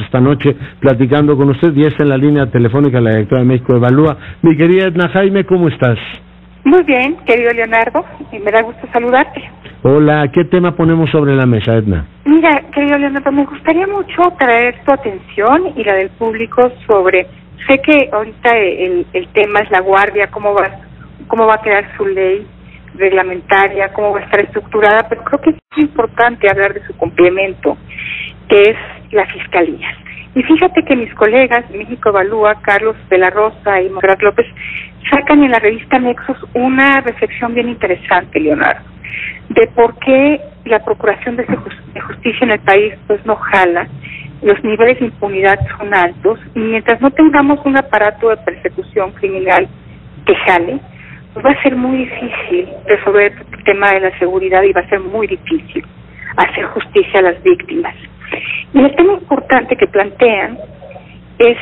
esta noche platicando con usted y es en la línea telefónica la directora de México Evalúa. Mi querida Edna Jaime, ¿cómo estás? Muy bien, querido Leonardo, y me da gusto saludarte. Hola, ¿qué tema ponemos sobre la mesa, Edna? Mira, querido Leonardo, me gustaría mucho traer tu atención y la del público sobre, sé que ahorita el, el tema es la guardia, cómo va, cómo va a quedar su ley reglamentaria, cómo va a estar estructurada, pero creo que es importante hablar de su complemento, que es la fiscalía. Y fíjate que mis colegas, México Evalúa, Carlos de la Rosa y Morat López, sacan en la revista Nexos una reflexión bien interesante, Leonardo, de por qué la procuración de, justicia en el país pues no jala, los niveles de impunidad son altos y mientras no tengamos un aparato de persecución criminal que jale, pues va a ser muy difícil resolver el tema de la seguridad y va a ser muy difícil hacer justicia a las víctimas. Y el tema importante que plantean es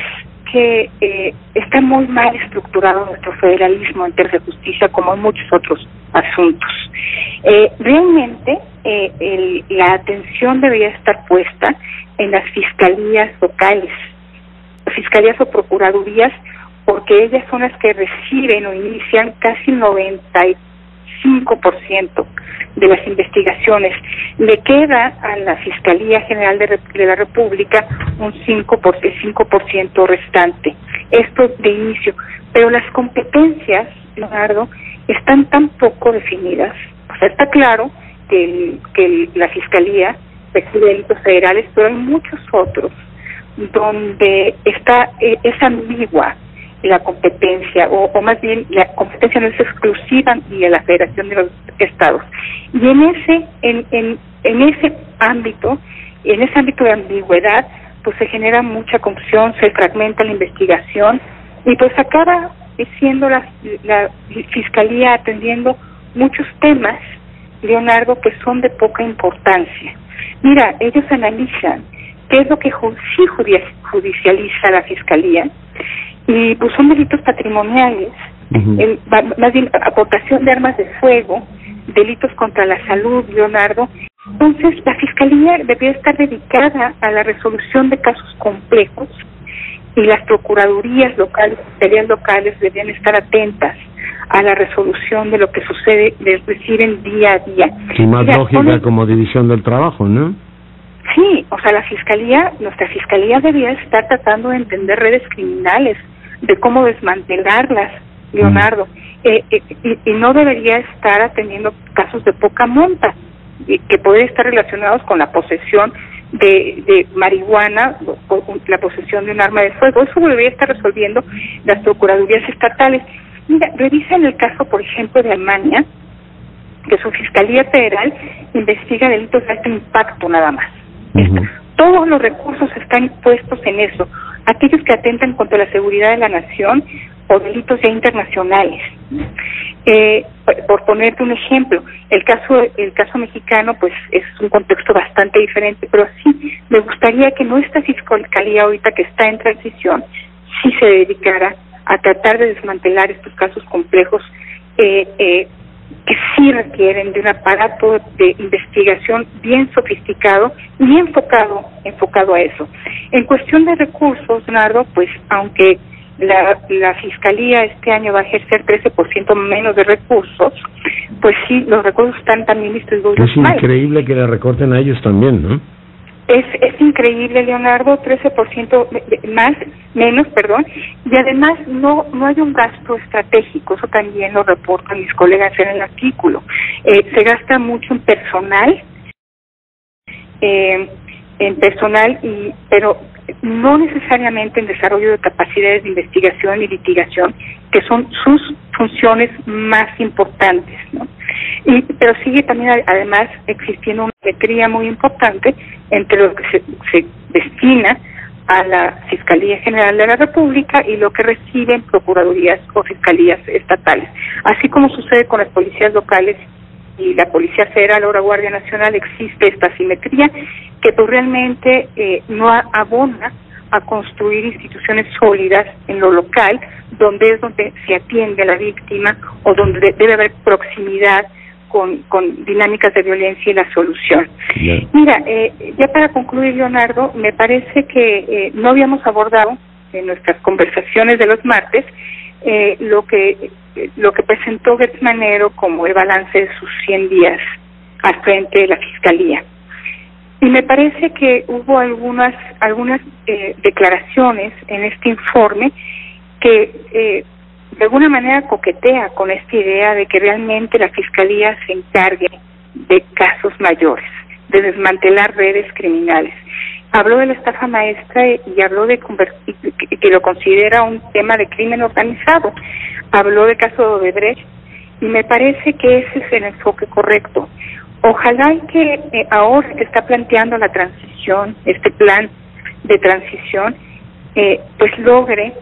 que eh, está muy mal estructurado nuestro federalismo en términos de justicia como en muchos otros asuntos. Eh, realmente eh, la atención debería estar puesta en las fiscalías locales, fiscalías o procuradurías, porque ellas son las que reciben o inician casi 95% de las investigaciones. Le queda a la Fiscalía General de, la República un 5%, por, el 5% restante. Esto de inicio. Pero las competencias, Leonardo, están tan poco definidas. O sea, está claro que, que la Fiscalía recibe delitos federales, pero hay muchos otros donde está eh, es ambigua la competencia, o, más bien la competencia no es exclusiva de la Federación de los Estados. Y en ese, en, en, en ese ámbito, en ese ámbito de ambigüedad, pues se genera mucha confusión, se fragmenta la investigación y pues acaba siendo la, la fiscalía atendiendo muchos temas, Leonardo, que son de poca importancia. Mira, ellos analizan qué es lo que sí judicializa la fiscalía y pues son delitos patrimoniales, más bien aportación de armas de fuego, delitos contra la salud, Leonardo. Entonces, la Fiscalía debería estar dedicada a la resolución de casos complejos y las procuradurías locales, fiscalías locales deberían estar atentas a la resolución de lo que sucede, les reciben día a día. Y más lógica como división del trabajo, ¿no? Sí, o sea, la fiscalía, nuestra fiscalía debería estar tratando de entender redes criminales, de cómo desmantelarlas, Leonardo, mm. eh, eh, y, no debería estar atendiendo casos de poca monta, que podrían estar relacionados con la posesión de, de marihuana, o, la posesión de un arma de fuego. Eso debería estar resolviendo las procuradurías estatales. Mira, revisa en el caso, por ejemplo, de Alemania, que su Fiscalía Federal investiga delitos de alto impacto nada más. Todos los recursos están puestos en eso aquellos que atentan contra la seguridad de la nación o delitos ya internacionales. Eh, por ponerte un ejemplo, el caso el caso mexicano pues es un contexto bastante diferente, pero sí me gustaría que nuestra fiscalía ahorita que está en transición sí se dedicara a tratar de desmantelar estos casos complejos eh, eh, que sí requieren de un aparato de investigación bien sofisticado y enfocado, enfocado a eso. En cuestión de recursos, Nardo, pues aunque la, la Fiscalía este año va a ejercer 13% menos de recursos, pues sí, los recursos están también distribuidos. Es increíble que le recorten a ellos también, ¿no? Es, es increíble, Leonardo, 13% más, menos, perdón, y además no, no hay un gasto estratégico, eso también lo reportan mis colegas en el artículo. Eh, se gasta mucho en personal, eh, en personal, y pero no necesariamente en desarrollo de capacidades de investigación y litigación, que son sus funciones más importantes, ¿no? Y, pero sigue también además existiendo muy importante entre lo que se, destina a la Fiscalía General de la República y lo que reciben procuradurías o fiscalías estatales. Así como sucede con las policías locales y la Policía Federal o la Guardia Nacional, existe esta simetría que pues realmente eh, no abona a construir instituciones sólidas en lo local, donde es donde se atiende a la víctima o donde debe haber proximidad con, con dinámicas de violencia y la solución. Mira, eh, ya para concluir, Leonardo, me parece que eh, no habíamos abordado en nuestras conversaciones de los martes eh, lo que lo que presentó Gertz Manero como el balance de sus 100 días al frente de la Fiscalía. Y me parece que hubo algunas algunas eh, declaraciones en este informe que eh, de alguna manera coquetea con esta idea de que realmente la Fiscalía se encargue de casos mayores, de desmantelar redes criminales. Habló de la estafa maestra y habló de que lo considera un tema de crimen organizado. Habló del caso de Odebrecht y me parece que ese es el enfoque correcto. Ojalá que eh, ahora que está planteando la transición, este plan de transición, eh, pues logre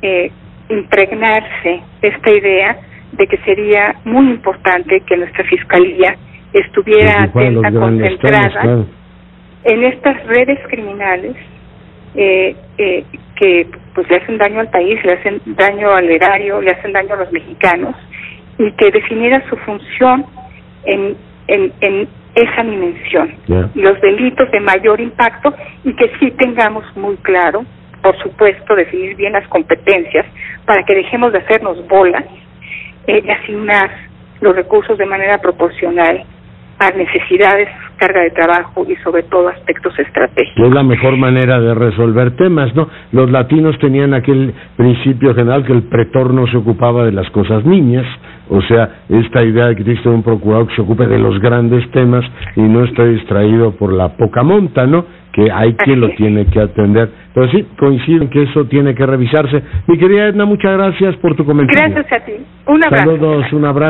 eh, impregnarse esta idea de que sería muy importante que nuestra fiscalía estuviera atenta, concentrada en estas redes criminales eh, eh, que pues le hacen daño al país, le hacen daño al erario, le hacen daño a los mexicanos y que definiera su función en, en, en esa dimensión, los delitos de mayor impacto y que sí tengamos muy claro por supuesto, definir bien las competencias para que dejemos de hacernos bolas eh, y asignar los recursos de manera proporcional a necesidades, carga de trabajo y sobre todo aspectos estratégicos. Es la mejor manera de resolver temas, ¿no? Los latinos tenían aquel principio general que el pretor no se ocupaba de las cosas niñas, o sea, esta idea de que existe un procurador que se ocupe de los grandes temas y no esté distraído por la poca monta, ¿no? Que hay quien lo tiene que atender. Pero sí, coinciden que eso tiene que revisarse. Mi querida Edna, muchas gracias por tu comentario. Gracias a ti. Un abrazo. Saludos, un abrazo.